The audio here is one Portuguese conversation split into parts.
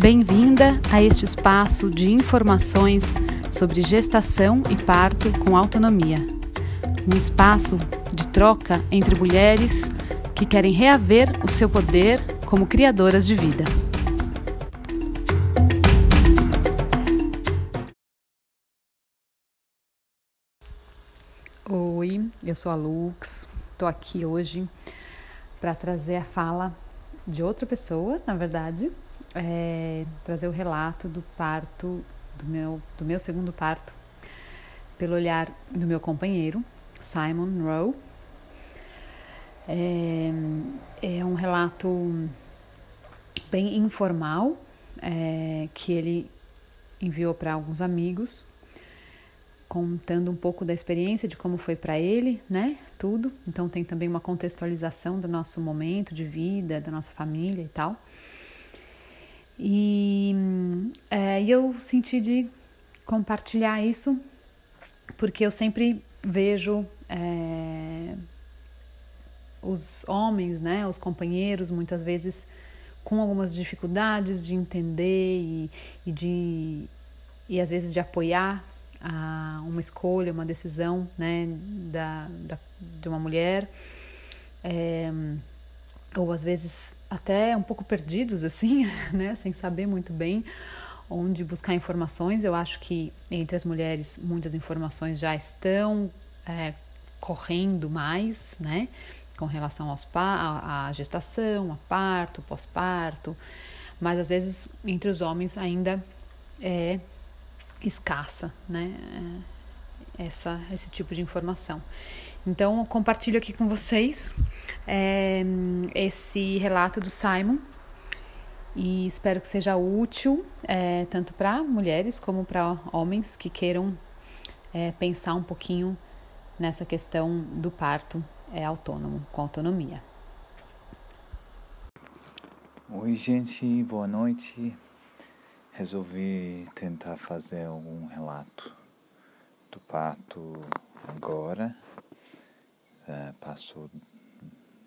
Bem-vinda a este espaço de informações sobre gestação e parto com autonomia. Um espaço de troca entre mulheres que querem reaver o seu poder como criadoras de vida. Oi, eu sou a Lux, estou aqui hoje para trazer a fala de outra pessoa, na verdade, é, trazer o relato do parto, do meu, do meu segundo parto, pelo olhar do meu companheiro, Simon Rowe. É, é um relato bem informal é, que ele enviou para alguns amigos, contando um pouco da experiência de como foi para ele, né? Tudo. Então tem também uma contextualização do nosso momento de vida, da nossa família e tal. E é, eu senti de compartilhar isso porque eu sempre vejo é, os homens, né, os companheiros, muitas vezes com algumas dificuldades de entender e, e de e às vezes de apoiar a, uma escolha, uma decisão, né, da, da de uma mulher. É, ou às vezes até um pouco perdidos assim, né, sem saber muito bem onde buscar informações. Eu acho que entre as mulheres muitas informações já estão é, correndo mais, né, com relação aos à gestação, a parto, pós-parto, mas às vezes entre os homens ainda é escassa, né, essa esse tipo de informação. Então, compartilho aqui com vocês é, esse relato do Simon e espero que seja útil é, tanto para mulheres como para homens que queiram é, pensar um pouquinho nessa questão do parto é, autônomo, com autonomia. Oi, gente, boa noite. Resolvi tentar fazer algum relato do parto agora é, passou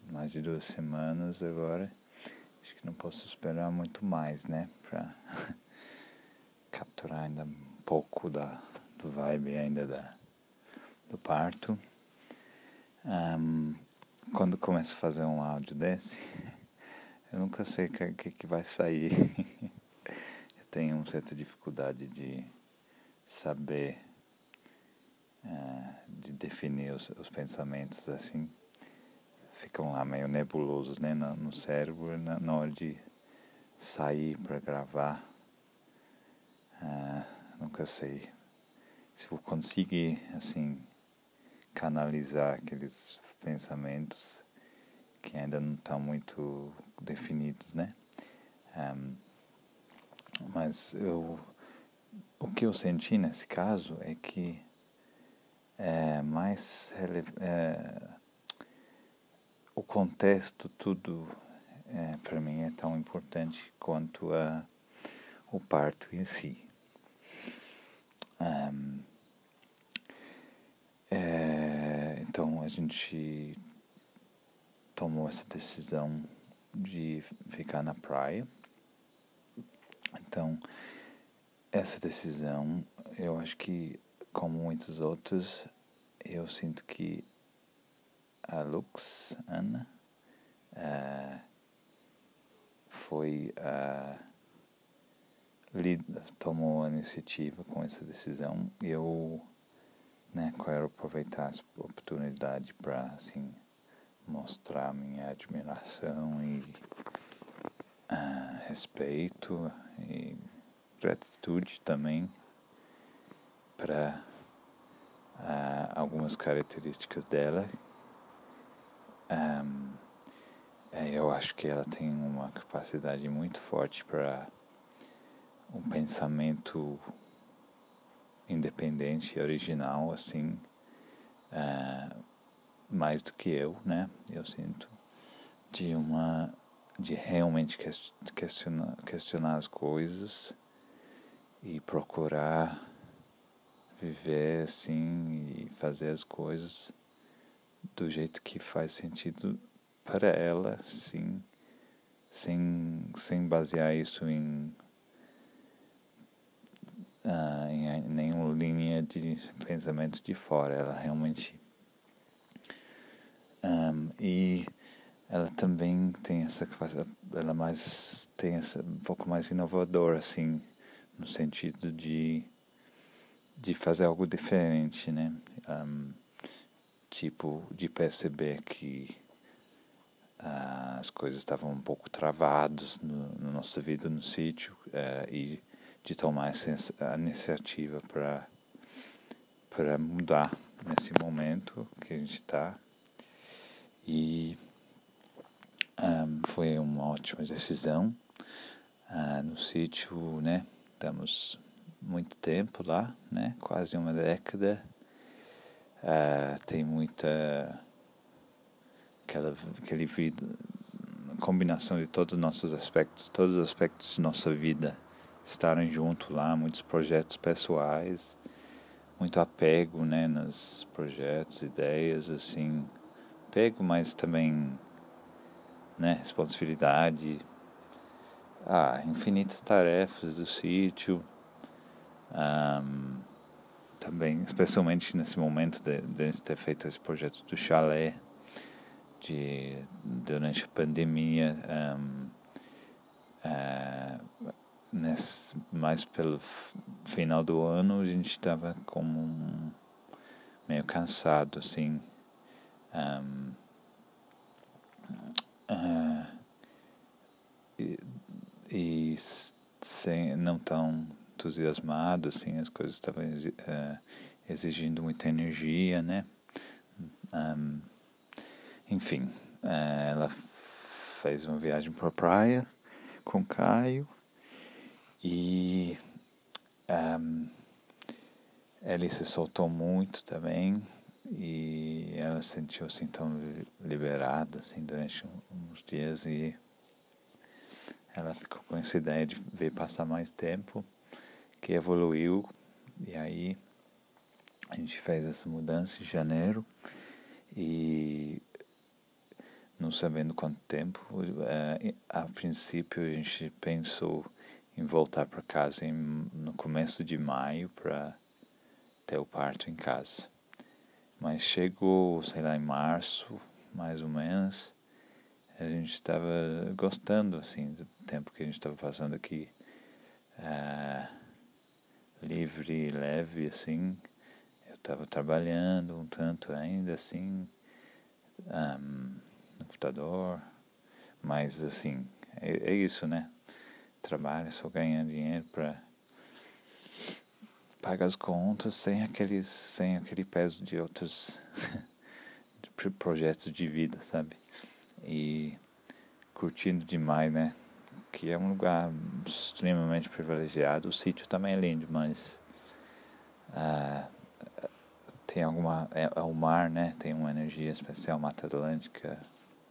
mais de duas semanas agora. Acho que não posso esperar muito mais, né? Pra capturar ainda um pouco da, do vibe ainda da, do parto. Um, quando começo a fazer um áudio desse, eu nunca sei o que, que vai sair. eu tenho uma certa dificuldade de saber é, de definir os, os, pensamentos assim ficam lá meio nebulosos né no, no cérebro na, na, hora de sair para gravar. Uh, nunca sei se vou conseguir assim canalizar aqueles pensamentos que ainda não estão muito definidos né? Um, mas eu o que eu senti nesse caso é que é, mais é, o contexto tudo é, para mim é tão importante quanto a, o parto em si. Um, é, então a gente tomou essa decisão de ficar na praia. Então essa decisão eu acho que como muitos outros, eu sinto que a Lux, Ana, uh, foi a. Uh, tomou a iniciativa com essa decisão. Eu né, quero aproveitar essa oportunidade para assim, mostrar minha admiração e uh, respeito e gratitude também para ah, algumas características dela. É, eu acho que ela tem uma capacidade muito forte para um pensamento independente e original, assim, uh, mais do que eu, né? Eu sinto de uma de realmente questionar, questionar as coisas e procurar viver assim e fazer as coisas do jeito que faz sentido para ela, sim, sem, sem basear isso em uh, em nenhuma linha de pensamento de fora. Ela realmente. Um, e ela também tem essa capacidade, ela mais tem essa um pouco mais inovadora assim, no sentido de de fazer algo diferente, né? Um, tipo de perceber que uh, as coisas estavam um pouco travadas no, no nossa vida no sítio uh, e de tomar essa a iniciativa para para mudar nesse momento que a gente está e um, foi uma ótima decisão uh, no sítio né estamos muito tempo lá né? Quase uma década. Uh, tem muita aquela aquele vida combinação de todos os nossos aspectos todos os aspectos de nossa vida estarem junto lá, muitos projetos pessoais, muito apego, né, nos projetos, ideias, assim, apego, mas também, né, responsabilidade, ah, infinitas tarefas do sítio, um, também, especialmente nesse momento de, de ter feito esse projeto do chalé, de, durante a pandemia, um, uh, nesse, mais pelo final do ano a gente estava como um, meio cansado assim. Um, uh, e, e, sem, não tão entusiasmado assim as coisas estavam uh, exigindo muita energia né? Um, enfim uh, ela fez uma viagem para a praia com Caio e um, ela se soltou muito também e ela sentiu assim tão liberada assim durante uns dias e ela ficou com essa ideia de ver passar mais tempo que evoluiu. E aí a gente fez essa mudança em janeiro. E não sabendo quanto tempo é, a princípio a gente pensou em voltar para casa em, no começo de maio para ter o parto em casa. Mas chegou, sei lá, em março, mais ou menos, a gente estava gostando, assim, do tempo que a gente estava passando aqui, uh, livre leve, assim. Eu estava trabalhando um tanto ainda, assim, um, no computador, mas, assim, é, é isso, né? trabalha, só ganha dinheiro para pagar as contas sem aqueles sem aquele peso de outros projetos de vida, sabe? E curtindo demais, né? Que é um lugar extremamente privilegiado. O sítio também é lindo, mas ah, tem alguma é, é, o mar, né? Tem uma energia especial, Mata Atlântica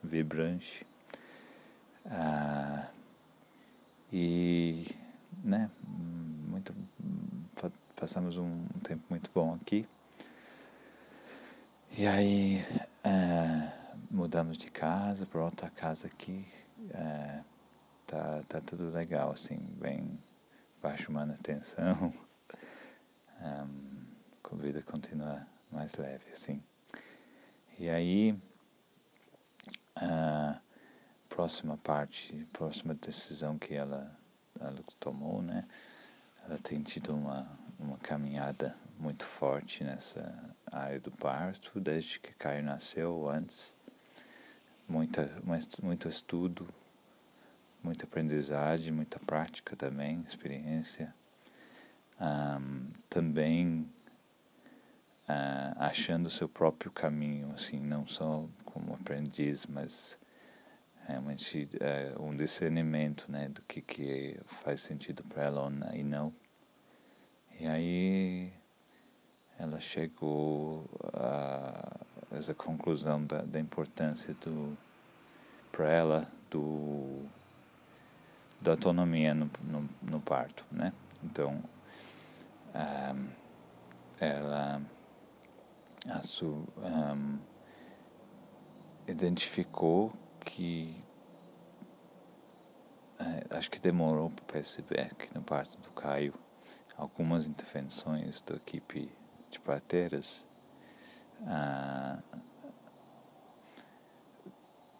vibrante. Ah, e, né, muito, passamos um tempo muito bom aqui. E aí é, mudamos de casa para outra casa aqui. É, tá, tá tudo legal, assim, bem baixo manutenção. Um, a vida continua mais leve, assim. E aí, uh, próxima parte, próxima decisão que ela, ela tomou, né? Ela tem tido uma, uma caminhada muito forte nessa área do parto, desde que Caio nasceu, antes. Muita, muito estudo, muita aprendizagem, muita prática também, experiência. Um, também uh, achando o seu próprio caminho, assim, não só como aprendiz, mas realmente é, um discernimento né, do que, que faz sentido para ela e não. E aí ela chegou a essa conclusão da, da importância do para ela do da autonomia no, no, no parto, né? Então um, ela um, identificou que é, acho que demorou para perceber que no parto do Caio algumas intervenções da equipe de parteiras ah,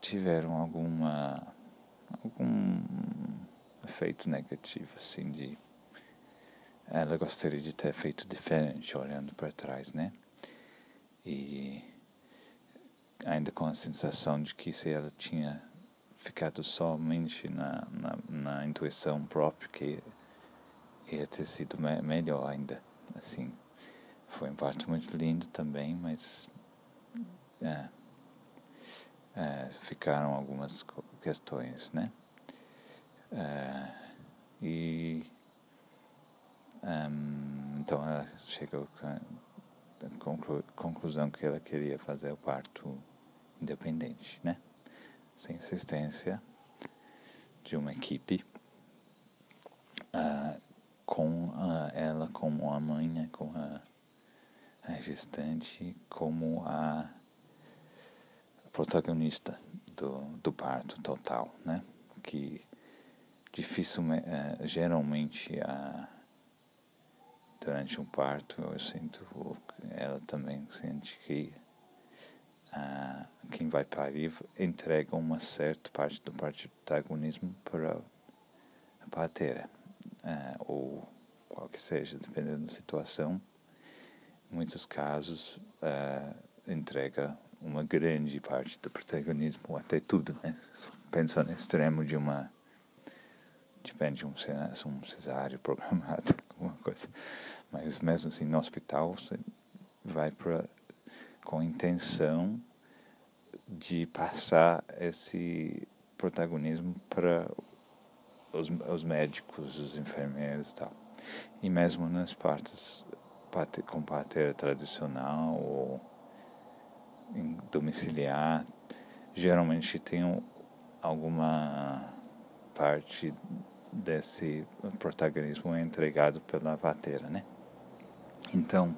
tiveram alguma algum efeito negativo assim de ela gostaria de ter feito diferente olhando para trás né? E ainda com a sensação de que se ela tinha ficado somente na, na, na intuição própria que ia ter sido me melhor ainda assim. Foi um parto muito lindo também mas é, é, ficaram algumas questões né é, e um, então ela chegou a conclu conclusão que ela queria fazer o parto independente, né? Sem assistência de uma equipe, uh, com a, ela como a mãe, né? com a, a gestante, como a protagonista do, do parto total, né? Que dificilmente, uh, geralmente a durante um parto eu sinto ela também sente que quem vai parir entrega uma certa parte do protagonismo para a parteira ah, ou qual que seja dependendo da situação. Em muitos casos ah, entrega uma grande parte do protagonismo até tudo né? Pensa no extremo de uma depende de um, um programado alguma coisa. Mas mesmo assim, no hospital, você vai para com a intenção de passar esse protagonismo para os, os médicos, os enfermeiros e tal. E mesmo nas partes com parteira tradicional ou domiciliar, geralmente tem alguma parte desse protagonismo é entregado pela parteira, né? Então,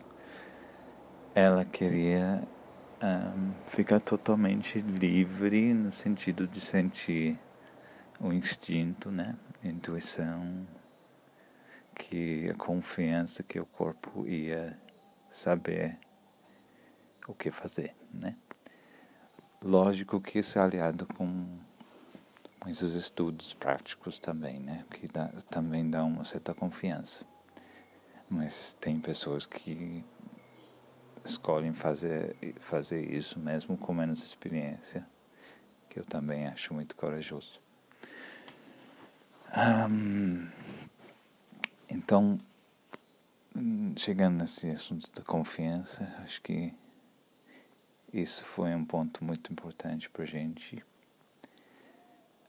ela queria um, ficar totalmente livre no sentido de sentir o instinto, né? A intuição, que a confiança que o corpo ia saber o que fazer, né? Lógico que isso é aliado com muitos estudos práticos também, né? Que dá, também dão uma certa confiança. Mas tem pessoas que escolhem fazer, fazer isso mesmo com menos experiência, que eu também acho muito corajoso. Um, então, chegando nesse assunto da confiança, acho que isso foi um ponto muito importante para a gente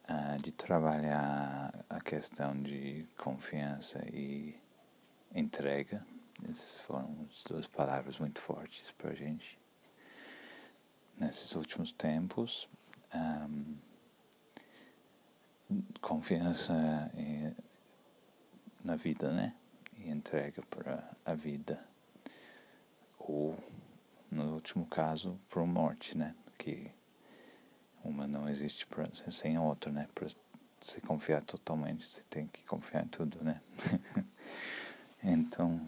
uh, de trabalhar a questão de confiança e entrega. Essas foram as duas palavras muito fortes para a gente nesses últimos tempos. Um, confiança na vida, né? E entrega para a vida. Ou, no último caso, para a morte, né? Que uma não existe sem a outra, né? Para se confiar totalmente, você tem que confiar em tudo, né? então,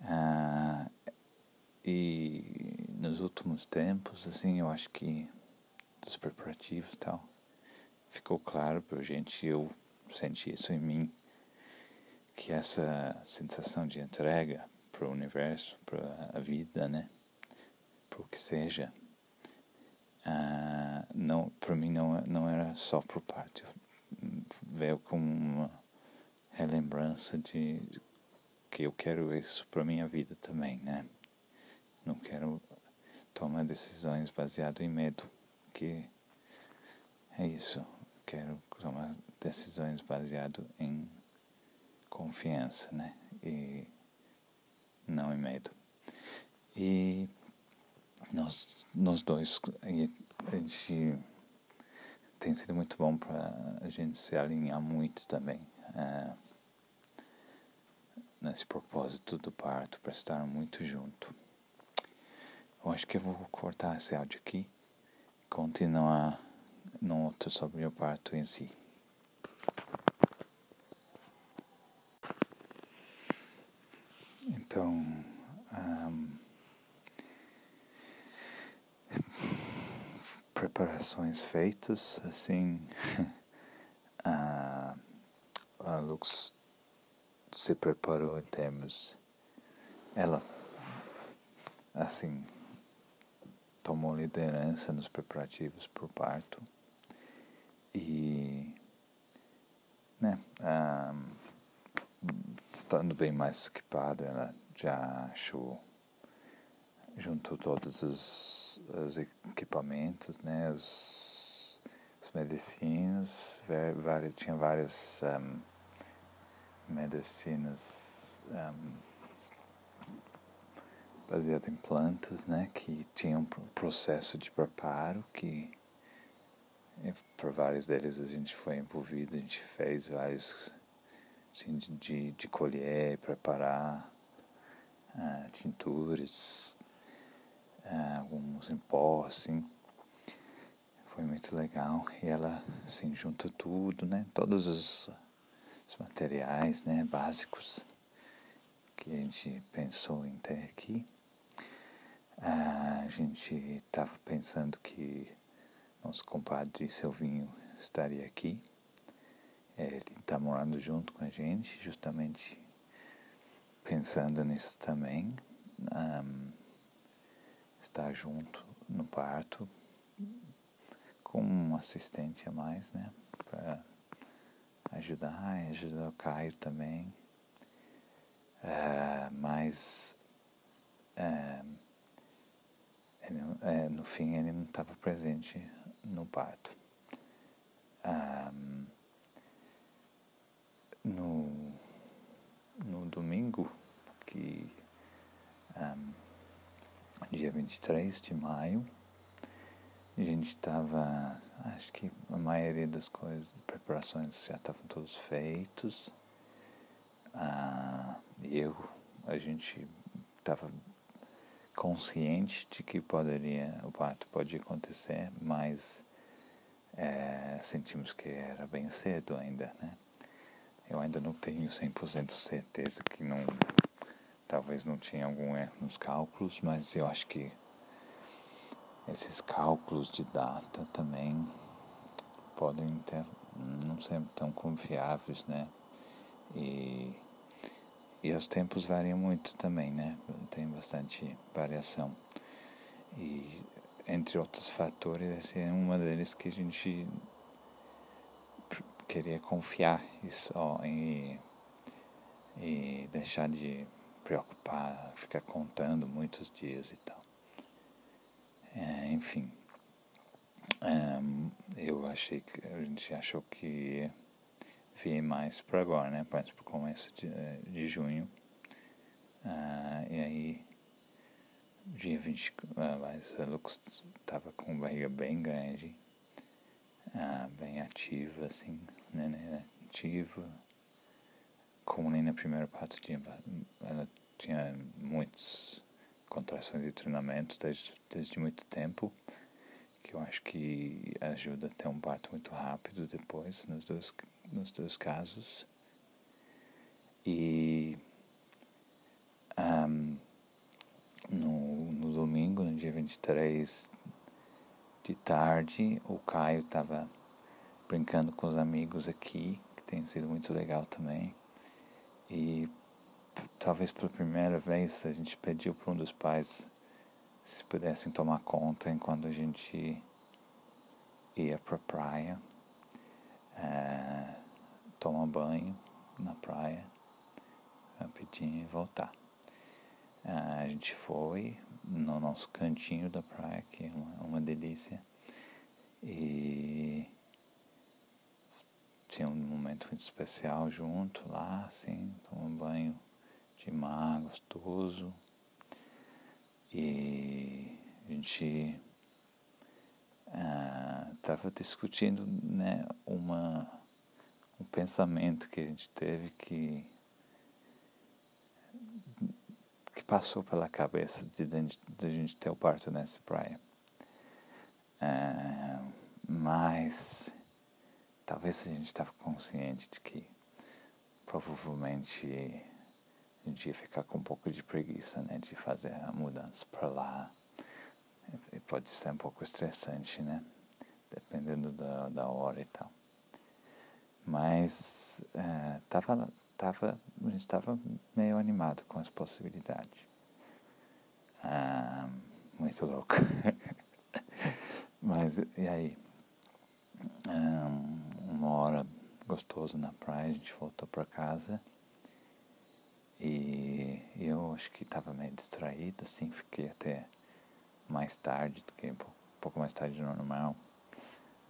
ah, e nos últimos tempos, assim, eu acho que dos preparativos e tal, ficou claro pra gente, eu senti isso em mim, que essa sensação de entrega para o universo, para a vida, né? Para o que seja, ah, não para mim não não era só por parte. Veio como uma relembrança de que eu quero isso para minha vida também né? Não quero tomar decisões baseado em medo que é isso. Quero tomar decisões baseado em confiança né? E não em medo. E nós, nós dois, a gente tem sido muito bom para a gente se alinhar muito também é, nesse propósito do parto, para estar muito junto. Eu acho que eu vou cortar esse áudio aqui e continuar no outro sobre o parto em si. Preparações feitas, assim, a, a Lux se preparou em termos, ela, assim, tomou liderança nos preparativos para o parto e, né, estando bem mais equipada, ela já achou juntou todos os, os equipamentos, né, os, os medicinas, várias, tinha várias um, medicinas um, baseadas em plantas, né, que tinham um processo de preparo que por vários deles a gente foi envolvido, a gente fez vários assim, de, de, de colher, preparar uh, tinturas, alguns em pó, assim. Foi muito legal. E ela, assim, junta tudo, né? Todos os, os materiais, né, básicos que a gente pensou em ter aqui. A gente estava pensando que nosso compadre Silvinho estaria aqui. Ele está morando junto com a gente, justamente pensando nisso também. Um, estar junto no parto com um assistente a mais, né? Para ajudar ajudar o Caio também. Uh, mas uh, ele, uh, no fim ele não estava presente no parto. Um, no, no domingo, que um, dia 23 de maio, a gente estava, acho que a maioria das coisas, preparações já estavam todos feitos. Ah, eu, a gente estava consciente de que poderia, o parto pode acontecer, mas é, sentimos que era bem cedo ainda, né? Eu ainda não tenho 100% certeza que não, talvez não tinha algum erro nos cálculos, mas eu acho que esses cálculos de data também podem ter, não ser tão confiáveis, né? E e os tempos variam muito também, né? Tem bastante variação. E entre outros fatores, esse é uma deles que a gente queria confiar e só e, e deixar de preocupar, ficar contando muitos dias e tal. É, enfim, é, eu achei que a gente achou que vi mais para agora, né? Para o começo de, de junho. Ah, e aí, dia 20, ah, mas a Lux estava com barriga bem grande, ah, bem ativa, assim, né, né? Ativa. Como nem na primeira parte tinha, ela tinha muitas contrações de treinamento desde, desde muito tempo que eu acho que ajuda a ter um parto muito rápido depois, nos dois, nos dois casos. E um, no, no domingo, no dia 23 de tarde, o Caio estava brincando com os amigos aqui, que tem sido muito legal também. E talvez pela primeira vez a gente pediu para um dos pais se pudessem tomar conta enquanto a gente ia para a praia, é, tomar banho na praia, rapidinho e voltar. É, a gente foi no nosso cantinho da praia, que é uma, uma delícia, e tinha um momento muito especial junto lá, assim, tomar um banho de mar gostoso. E a gente estava ah, discutindo né, uma, um pensamento que a gente teve que, que passou pela cabeça de, de, de a gente ter o parto nessa praia. Ah, mas talvez a gente estava consciente de que provavelmente a gente ia ficar com um pouco de preguiça, né, de fazer a mudança para lá pode ser um pouco estressante, né? Dependendo da, da hora e tal. Mas é, tava, tava, a gente estava meio animado com as possibilidades. Ah, muito louco. Mas e aí? Uma hora gostosa na praia, a gente voltou para casa. E eu acho que estava meio distraído, assim, fiquei até mais tarde, fiquei um pouco mais tarde do normal,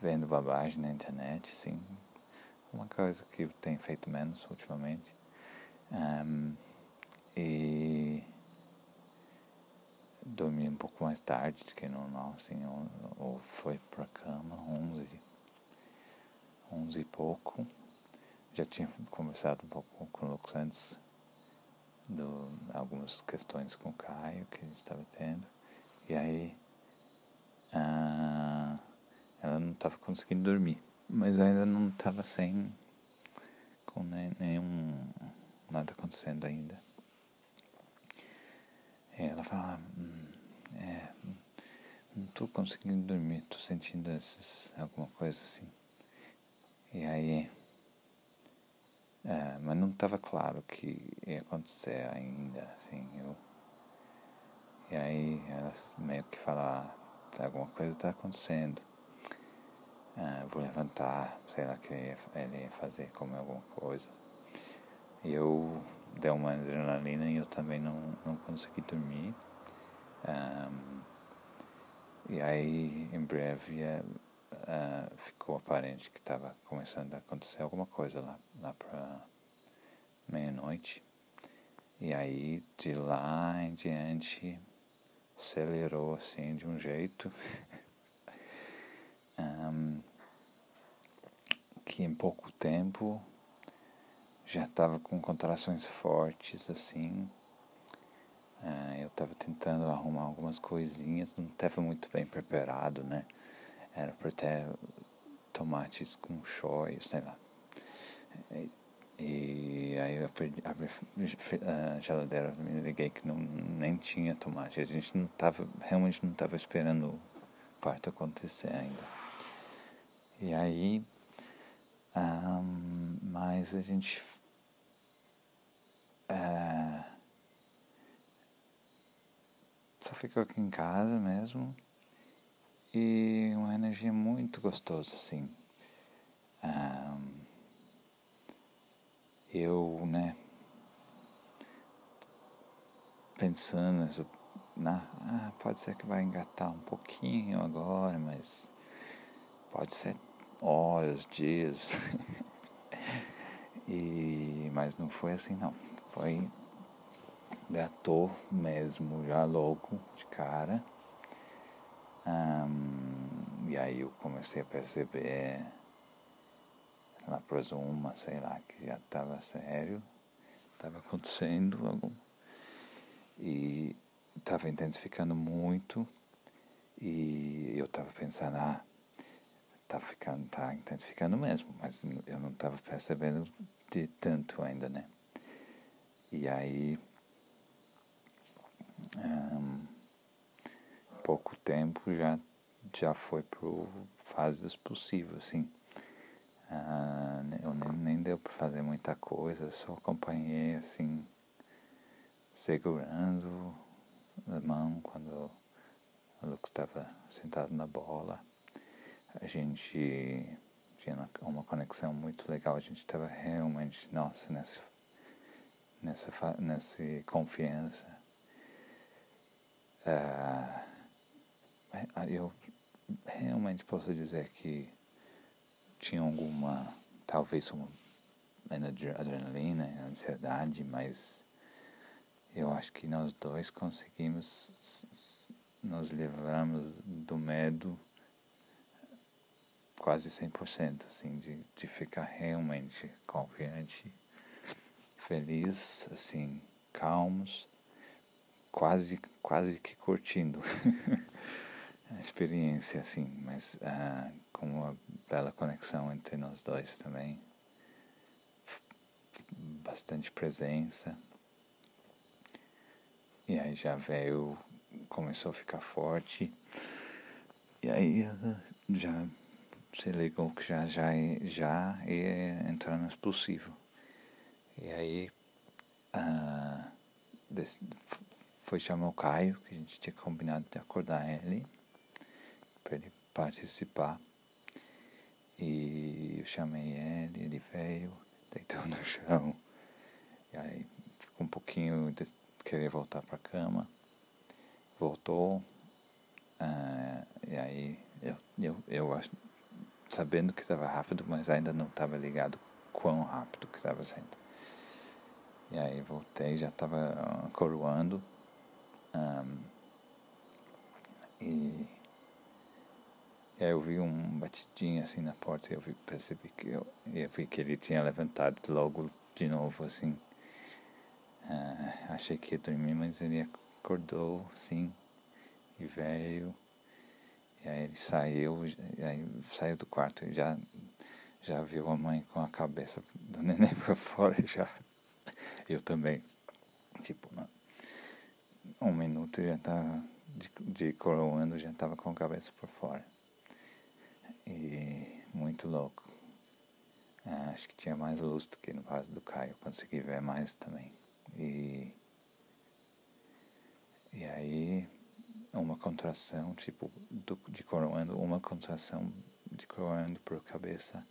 vendo babagem na internet, assim, uma coisa que tenho feito menos ultimamente. Um, e dormi um pouco mais tarde do que normal, assim, ou, ou foi pra cama, 11, 11 e pouco. Já tinha conversado um pouco com o Lucas antes do algumas questões com o Caio que a gente estava tendo. E aí ah, ela não estava conseguindo dormir, mas ainda não estava sem com nenhum nada acontecendo ainda. E ela fala, hum, é, não estou conseguindo dormir, estou sentindo esses, alguma coisa assim. E aí é, mas não estava claro que ia acontecer ainda, assim, eu... E aí ela meio que fala, ah, alguma coisa está acontecendo. É, vou levantar, sei lá que ele ia fazer, comer alguma coisa. E eu dei uma adrenalina e eu também não, não consegui dormir. Um, e aí, em breve, uh, ficou aparente que estava começando a acontecer alguma coisa lá, lá para meia-noite. E aí, de lá em diante, acelerou assim de um jeito um, que em pouco tempo já estava com contrações fortes assim. Uh, eu estava tentando arrumar algumas coisinhas, não estava muito bem preparado, né? Era para ter tomates com shoyu, sei lá. E, e aí eu abri, a geladeira, me liguei que não, nem tinha tomate. A gente não tava, realmente não estava esperando o parto acontecer ainda. E aí, um, mas a gente uh, só ficou aqui em casa mesmo e uma energia muito gostosa, assim. Eu, né, pensando, na, ah, pode ser que vai engatar um pouquinho agora, mas pode ser horas, dias. e, mas não foi assim não. Foi gatou mesmo, já louco de cara. Um, e aí eu comecei a perceber lá para uma, sei lá, que já estava sério, estava acontecendo algo. E estava intensificando muito. E eu estava pensando, ah, tá ficando, tá intensificando mesmo, mas eu não estava percebendo de tanto ainda, né? E aí, um, pouco tempo já já foi pro fases possíveis, assim. Ah, eu nem, nem deu para fazer muita coisa, só acompanhei assim, segurando a mão quando o Lucas estava sentado na bola. A gente tinha uma conexão muito legal, a gente estava realmente, nossa, nessa, nessa, nessa confiança. Ah, eu realmente posso dizer que tinha alguma, talvez uma adrenalina, ansiedade, mas eu acho que nós dois conseguimos nos livramos do medo quase 100%, assim, de, de ficar realmente confiante, feliz, assim, calmos, quase, quase que curtindo experiência, assim, mas ah, com uma bela conexão entre nós dois também. Bastante presença. E aí já veio começou a ficar forte. E aí já se ligou que já, já, já ia entrar no explosivo. E aí uh, foi chamar o Caio, que a gente tinha combinado de acordar ele, para ele participar. E eu chamei ele, ele veio, deitou no chão. E aí ficou um pouquinho de querer voltar para a cama. Voltou. Uh, e aí eu, eu, eu sabendo que estava rápido, mas ainda não estava ligado quão rápido que estava sendo. E aí voltei, já estava coroando. Um, e, e aí eu vi um batidinho assim na porta e eu vi, percebi que eu, eu vi que ele tinha levantado logo de novo assim. Uh, achei que ia dormir, mas ele acordou assim e veio. E aí ele saiu, aí saiu do quarto e já, já viu a mãe com a cabeça do neném para fora já. Eu também. Tipo, um minuto já tava de, de coroando, já tava com a cabeça por fora. E muito louco. É, acho que tinha mais luz do que no caso do Caio, consegui ver mais também. E, e aí uma contração, tipo, do, de coroando, uma contração de coroando por cabeça.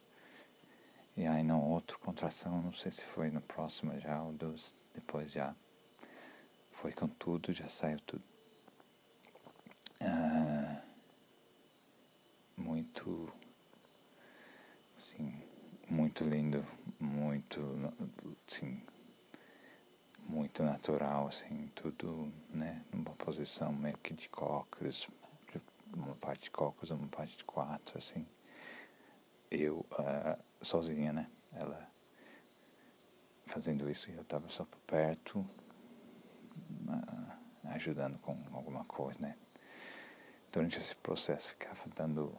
E aí não outra contração, não sei se foi no próximo já ou dos, depois já. Foi com tudo, já saiu tudo. Ah, muito, assim, muito lindo, muito, assim, muito natural, assim, tudo, né, numa posição meio que de cócoras, uma parte de cócoras, uma parte de quatro, assim. Eu, uh, sozinha, né, ela fazendo isso e eu estava só por perto, uh, ajudando com alguma coisa, né. Durante esse processo ficava dando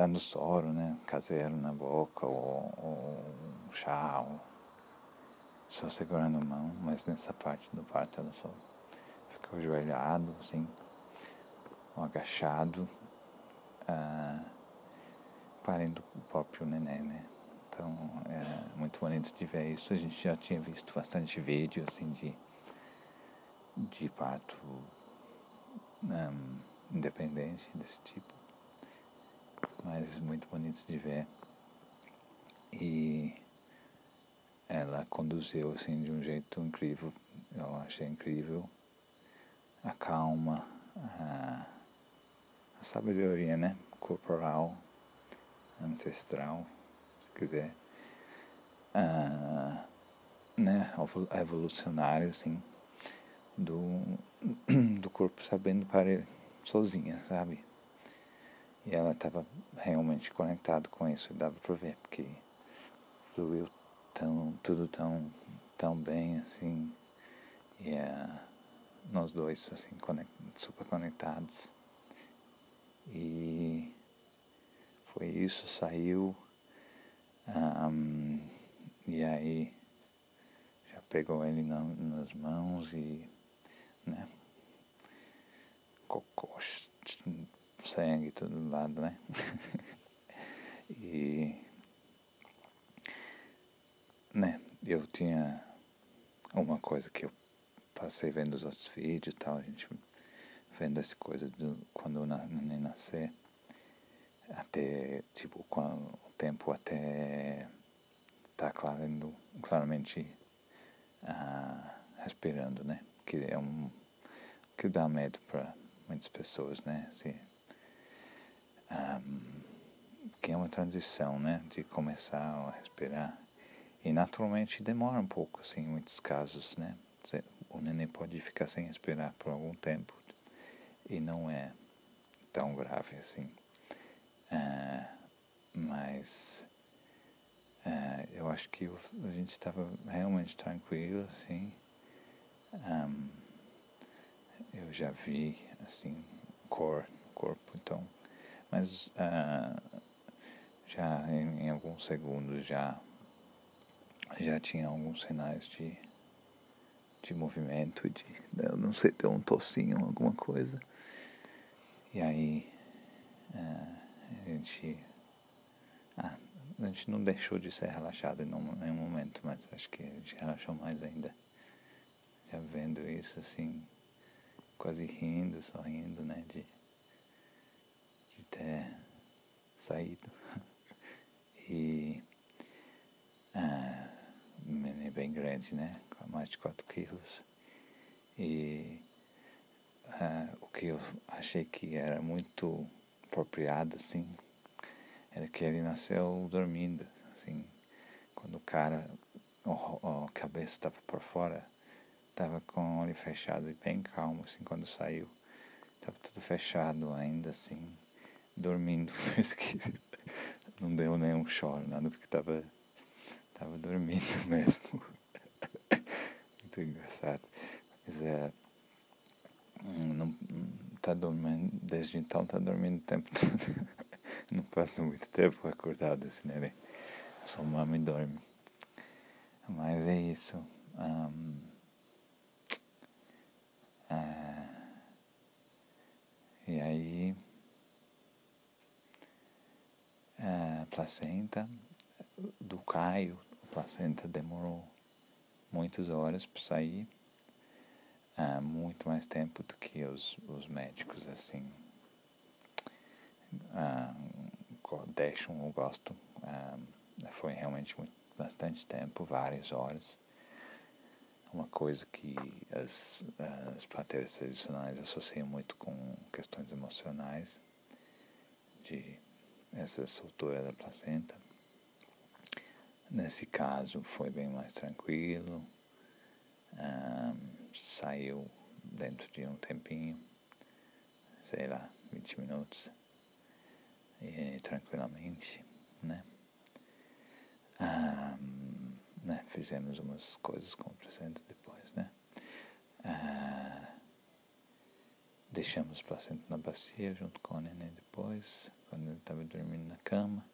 dando soro, né, caseiro na boca, ou, ou chá, ou só segurando a mão, mas nessa parte do parto ela só ficou ajoelhado, assim, ou agachado, ah, o próprio neném, né? Então é muito bonito de ver isso. A gente já tinha visto bastante vídeo, assim, de, de parto um, independente desse tipo. Mas muito bonito de ver. E ela conduziu assim de um jeito incrível. Eu achei incrível a calma, a, a sabedoria, né? Corporal, ancestral, se quiser. A, né? Evolucionário, assim, do, do corpo sabendo parar sozinha, sabe? E ela estava realmente conectada com isso, dava para ver, porque fluiu tão, tudo tão, tão bem, assim, e é, nós dois, assim, conect, super conectados. E foi isso, saiu, um, e aí já pegou ele na, nas mãos e, né, cocô, sangue, todo lado, né? e né, eu tinha uma coisa que eu passei vendo os outros vídeos e tal, a gente vendo essa coisa do, quando o neném nascer, até, tipo, quando, o tempo até tá clarando, claramente ah, respirando, né, que é um, que dá medo para muitas pessoas, né, assim, um, que é uma transição, né, de começar a respirar e naturalmente demora um pouco, assim, em muitos casos, né? O neném pode ficar sem respirar por algum tempo e não é tão grave assim. Uh, mas uh, eu acho que a gente estava realmente tranquilo, assim. Um, eu já vi, assim, cor, corpo, então. Mas uh, já em, em alguns segundos já já tinha alguns sinais de, de movimento, de, não sei, ter um tocinho, alguma coisa. E aí uh, a gente. Ah, a gente não deixou de ser relaxado em nenhum momento, mas acho que a gente relaxou mais ainda. Já vendo isso assim, quase rindo, sorrindo, né? De, ter saído. E ah, é bem grande, né? Com mais de 4 quilos. E ah, o que eu achei que era muito apropriado, assim, era que ele nasceu dormindo, assim, quando o cara, a cabeça estava por fora, estava com o olho fechado e bem calmo, assim, quando saiu, estava tudo fechado ainda, assim, dormindo, não deu nenhum choro, nada, porque estava tava dormindo mesmo. Muito engraçado. Mas é, não, tá dormindo, desde então tá dormindo o tempo todo. não passa muito tempo acordado assim, né? Só mama e dorme. Mas é isso. Um, é, e aí a placenta do Caio, a placenta demorou muitas horas para sair, uh, muito mais tempo do que os, os médicos assim uh, deixam ou gostam. Uh, foi realmente muito, bastante tempo, várias horas. Uma coisa que as, as parteiras tradicionais associam muito com questões emocionais, de essa soltura da placenta. Nesse caso foi bem mais tranquilo, saiu dentro de um tempinho, sei lá, 20 minutos e, tranquilamente, né? Ah, né? Fizemos umas coisas com o placenta depois, né? Ah, deixamos o placenta na bacia junto com o neném depois, quando ele estava dormindo na cama.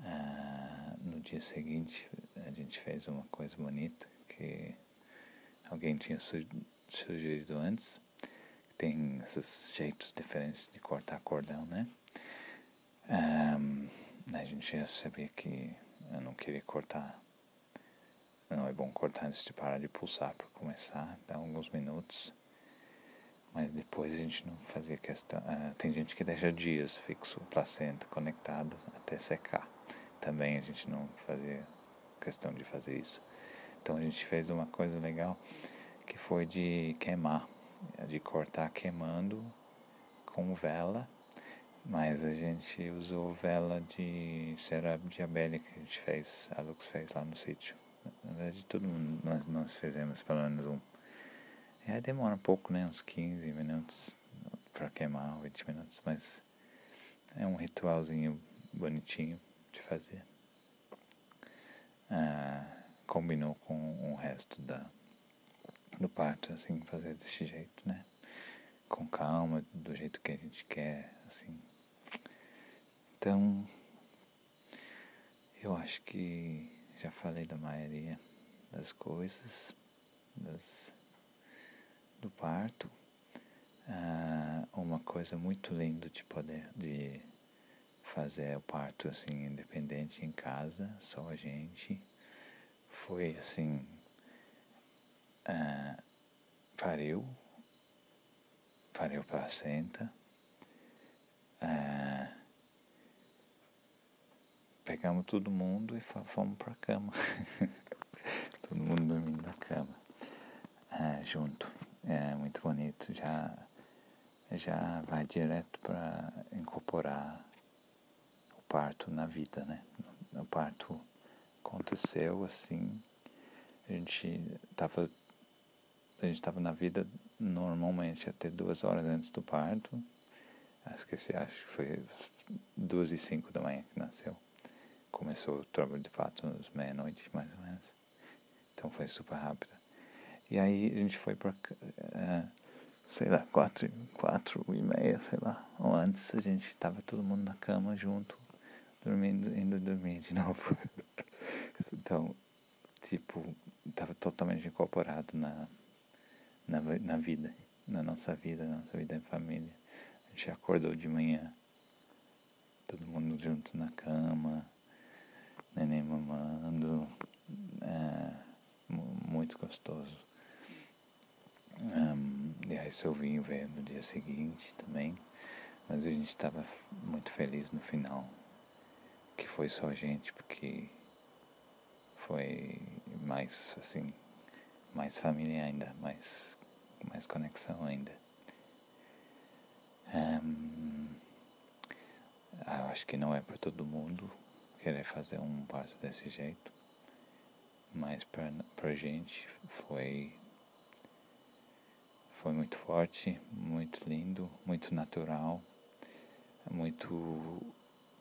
Ah, no dia seguinte a gente fez uma coisa bonita que alguém tinha sugerido antes. Tem esses jeitos diferentes de cortar cordão, né? Um, a gente já sabia que eu não queria cortar. Não é bom cortar antes de parar de pulsar para começar, dá alguns minutos. Mas depois a gente não fazia questão. Uh, tem gente que deixa dias fixo placenta conectada até secar. Também a gente não fazia questão de fazer isso. Então a gente fez uma coisa legal que foi de queimar, de cortar queimando com vela mas a gente usou vela de cera de abelha que a gente fez, a Lux fez lá no sítio. Na verdade, todo mundo, nós, nós fizemos pelo menos um. É, demora um pouco, né? Uns 15 minutos para queimar, 20 minutos, mas é um ritualzinho bonitinho de fazer. Ah, combinou com o resto da, do parto, assim, fazer desse jeito, né? Com calma, do jeito que a gente quer, assim, então, eu acho que já falei da maioria das coisas, das, do parto. Ah, uma coisa muito linda de poder de fazer o parto assim independente em casa, só a gente. Foi assim, ah, pariu, pariu placenta. Ah, pegamos todo mundo e fomos para a cama. todo mundo dormindo na cama, é, junto. É muito bonito. Já, já vai direto para incorporar o parto na vida, né? O parto aconteceu assim. A gente estava a gente estava na vida normalmente até duas horas antes do parto. Esqueci, acho que foi duas e cinco da manhã que nasceu começou o trabalho de fato às meia-noite, mais ou menos. Então foi super rápido. E aí a gente foi para, uh, sei lá, quatro, quatro e meia, sei lá. Ou antes a gente estava todo mundo na cama junto, dormindo, indo dormir de novo. então, tipo, estava totalmente incorporado na, na, na vida, na nossa vida, na nossa vida em família. A gente acordou de manhã, todo mundo junto na cama, neném mamando, é, muito gostoso. Um, e aí seu vinho no dia seguinte também, mas a gente estava muito feliz no final, que foi só a gente, porque foi mais assim, mais família ainda, mais, mais conexão ainda. Um, eu acho que não é para todo mundo querer fazer um passo desse jeito, mas para a gente foi foi muito forte, muito lindo, muito natural, muito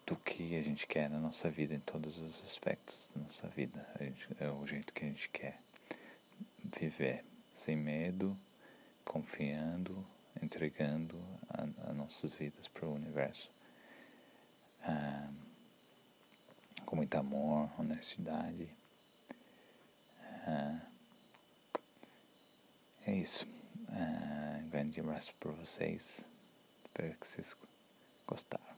do que a gente quer na nossa vida, em todos os aspectos da nossa vida. Gente, é o jeito que a gente quer viver, sem medo, confiando, entregando as nossas vidas para o universo. Ah, com muito amor, honestidade. Ah, é isso. Ah, grande abraço para vocês. Espero que vocês gostaram.